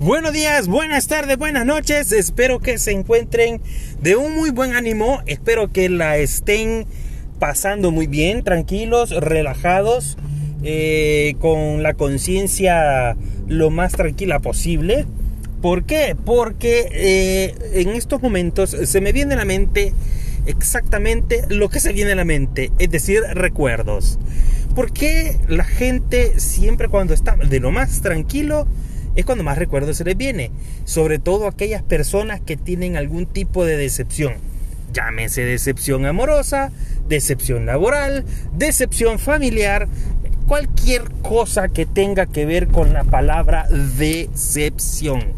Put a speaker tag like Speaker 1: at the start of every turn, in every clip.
Speaker 1: Buenos días, buenas tardes, buenas noches. Espero que se encuentren de un muy buen ánimo. Espero que la estén pasando muy bien, tranquilos, relajados, eh, con la conciencia lo más tranquila posible. ¿Por qué? Porque eh, en estos momentos se me viene a la mente exactamente lo que se viene a la mente, es decir, recuerdos. ¿Por qué la gente siempre cuando está de lo más tranquilo es cuando más recuerdos se les viene? Sobre todo aquellas personas que tienen algún tipo de decepción. Llámese decepción amorosa, decepción laboral, decepción familiar, cualquier cosa que tenga que ver con la palabra decepción.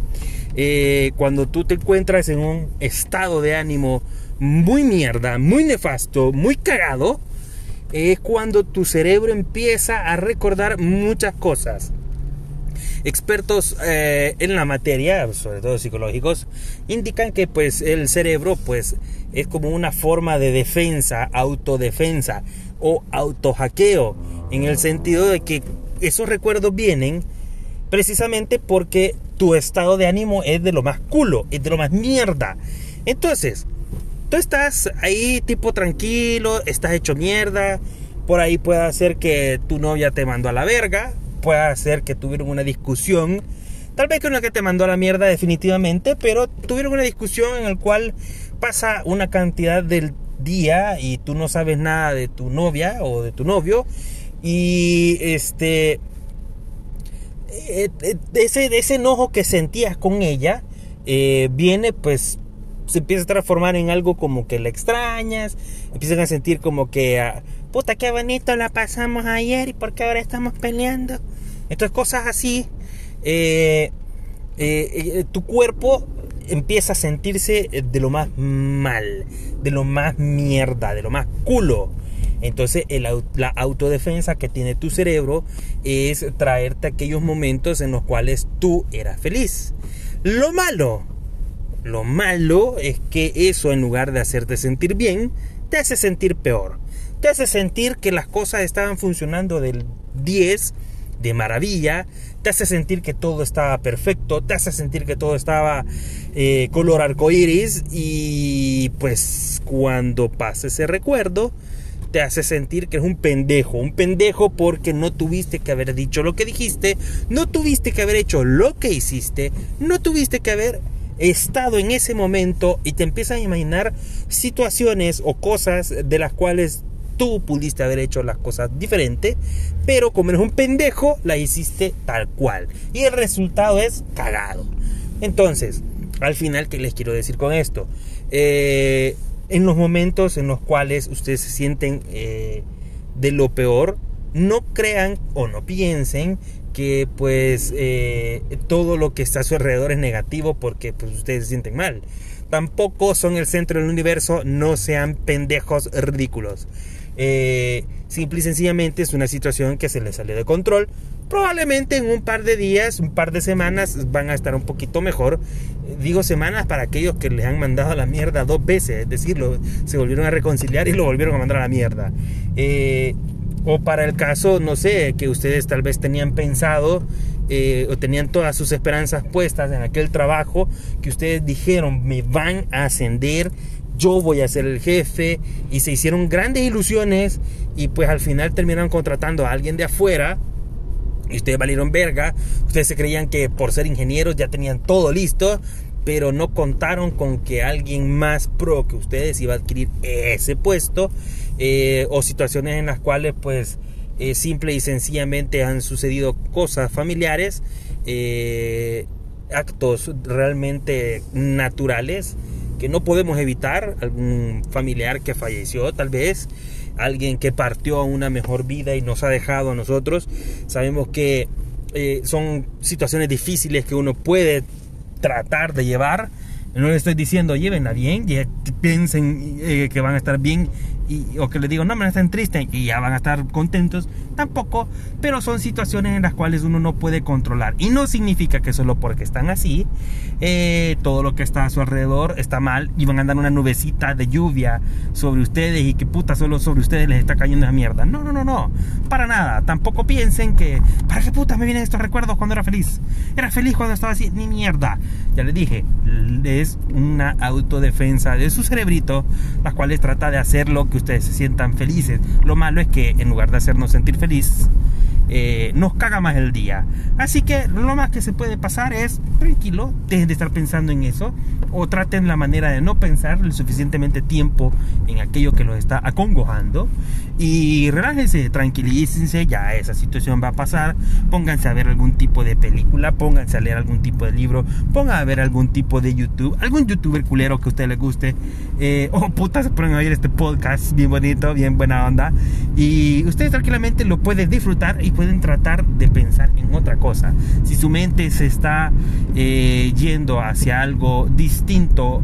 Speaker 1: Eh, cuando tú te encuentras en un estado de ánimo muy mierda, muy nefasto, muy cagado, es cuando tu cerebro empieza a recordar muchas cosas. Expertos eh, en la materia, sobre todo psicológicos, indican que pues el cerebro pues es como una forma de defensa, autodefensa o autohackeo, en el sentido de que esos recuerdos vienen precisamente porque tu estado de ánimo es de lo más culo, es de lo más mierda. Entonces, tú estás ahí tipo tranquilo, estás hecho mierda, por ahí puede ser que tu novia te mandó a la verga, puede ser que tuvieron una discusión, tal vez que es que te mandó a la mierda definitivamente, pero tuvieron una discusión en la cual pasa una cantidad del día y tú no sabes nada de tu novia o de tu novio y este eh, eh, ese, ese enojo que sentías con ella eh, viene pues se empieza a transformar en algo como que la extrañas, empiezan a sentir como que, ah, puta, qué bonito la pasamos ayer y por qué ahora estamos peleando. Entonces cosas así, tu cuerpo empieza a sentirse de lo más mal, de lo más mierda, de lo más culo. Entonces la autodefensa que tiene tu cerebro es traerte aquellos momentos en los cuales tú eras feliz. Lo malo, lo malo es que eso en lugar de hacerte sentir bien, te hace sentir peor. Te hace sentir que las cosas estaban funcionando del 10 de maravilla, te hace sentir que todo estaba perfecto, te hace sentir que todo estaba eh, color arcoíris y pues cuando pasa ese recuerdo, te hace sentir que eres un pendejo, un pendejo porque no tuviste que haber dicho lo que dijiste, no tuviste que haber hecho lo que hiciste, no tuviste que haber estado en ese momento y te empiezas a imaginar situaciones o cosas de las cuales tú pudiste haber hecho las cosas diferente, pero como eres un pendejo, la hiciste tal cual. Y el resultado es cagado. Entonces, al final, ¿qué les quiero decir con esto? Eh, en los momentos en los cuales ustedes se sienten eh, de lo peor, no crean o no piensen que pues eh, todo lo que está a su alrededor es negativo porque pues ustedes se sienten mal. Tampoco son el centro del universo, no sean pendejos ridículos. Eh, simple y sencillamente es una situación que se les sale de control. Probablemente en un par de días, un par de semanas van a estar un poquito mejor. Digo semanas para aquellos que les han mandado a la mierda dos veces, es decir, se volvieron a reconciliar y lo volvieron a mandar a la mierda. Eh, o para el caso, no sé, que ustedes tal vez tenían pensado eh, o tenían todas sus esperanzas puestas en aquel trabajo que ustedes dijeron me van a ascender yo voy a ser el jefe y se hicieron grandes ilusiones y pues al final terminaron contratando a alguien de afuera y ustedes valieron verga, ustedes se creían que por ser ingenieros ya tenían todo listo, pero no contaron con que alguien más pro que ustedes iba a adquirir ese puesto eh, o situaciones en las cuales pues eh, simple y sencillamente han sucedido cosas familiares, eh, actos realmente naturales que no podemos evitar, algún familiar que falleció tal vez, alguien que partió a una mejor vida y nos ha dejado a nosotros. Sabemos que eh, son situaciones difíciles que uno puede tratar de llevar. No le estoy diciendo llévenla bien, piensen eh, que van a estar bien y, o que les digo, no, me estén tristes y ya van a estar contentos, tampoco, pero son situaciones en las cuales uno no puede controlar. Y no significa que solo porque están así, eh, todo lo que está a su alrededor está mal y van a andar una nubecita de lluvia sobre ustedes y que puta solo sobre ustedes les está cayendo la mierda. No, no, no, no, para nada. Tampoco piensen que, ¿para qué puta me vienen estos recuerdos cuando era feliz? Era feliz cuando estaba así, ni mierda. Ya les dije, es una autodefensa de su cerebrito, las cuales trata de hacer lo que ustedes se sientan felices. Lo malo es que en lugar de hacernos sentir feliz, eh, nos caga más el día. Así que lo más que se puede pasar es tranquilo, dejen de estar pensando en eso o traten la manera de no pensar el suficientemente tiempo en aquello que los está acongojando y relájense, tranquilícense, ya esa situación va a pasar, pónganse a ver algún tipo de película, pónganse a leer algún tipo de libro, pongan a ver algún tipo de YouTube, algún youtuber culero que a usted le guste, eh, o oh, putas se ponen a oír este podcast bien bonito, bien buena onda, y ustedes tranquilamente lo pueden disfrutar y pueden tratar de pensar en otra cosa. Si su mente se está eh, yendo hacia algo distinto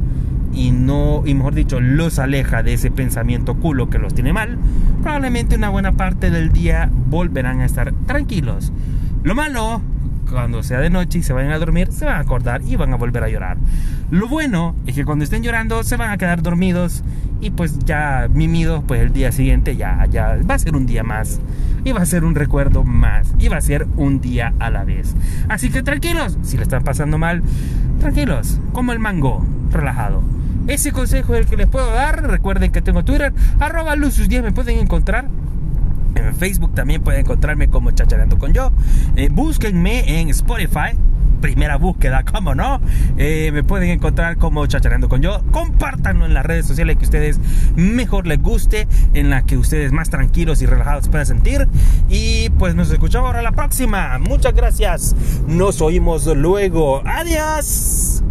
Speaker 1: y no, y mejor dicho, los aleja de ese pensamiento culo que los tiene mal, probablemente una buena parte del día volverán a estar tranquilos. Lo malo cuando sea de noche y se vayan a dormir, se van a acordar y van a volver a llorar. Lo bueno es que cuando estén llorando se van a quedar dormidos y pues ya mimidos, pues el día siguiente ya, ya va a ser un día más y va a ser un recuerdo más y va a ser un día a la vez. Así que tranquilos, si le están pasando mal, tranquilos, como el mango, relajado. Ese consejo es el que les puedo dar. Recuerden que tengo Twitter, arroba Lucius10, me pueden encontrar en Facebook también pueden encontrarme como Chachareando con yo. Eh, búsquenme en Spotify. Primera búsqueda, ¿cómo no? Eh, me pueden encontrar como Chachareando con yo. Compártanlo en las redes sociales que ustedes mejor les guste, en la que ustedes más tranquilos y relajados puedan sentir. Y pues nos escuchamos ahora la próxima. Muchas gracias. Nos oímos luego. Adiós.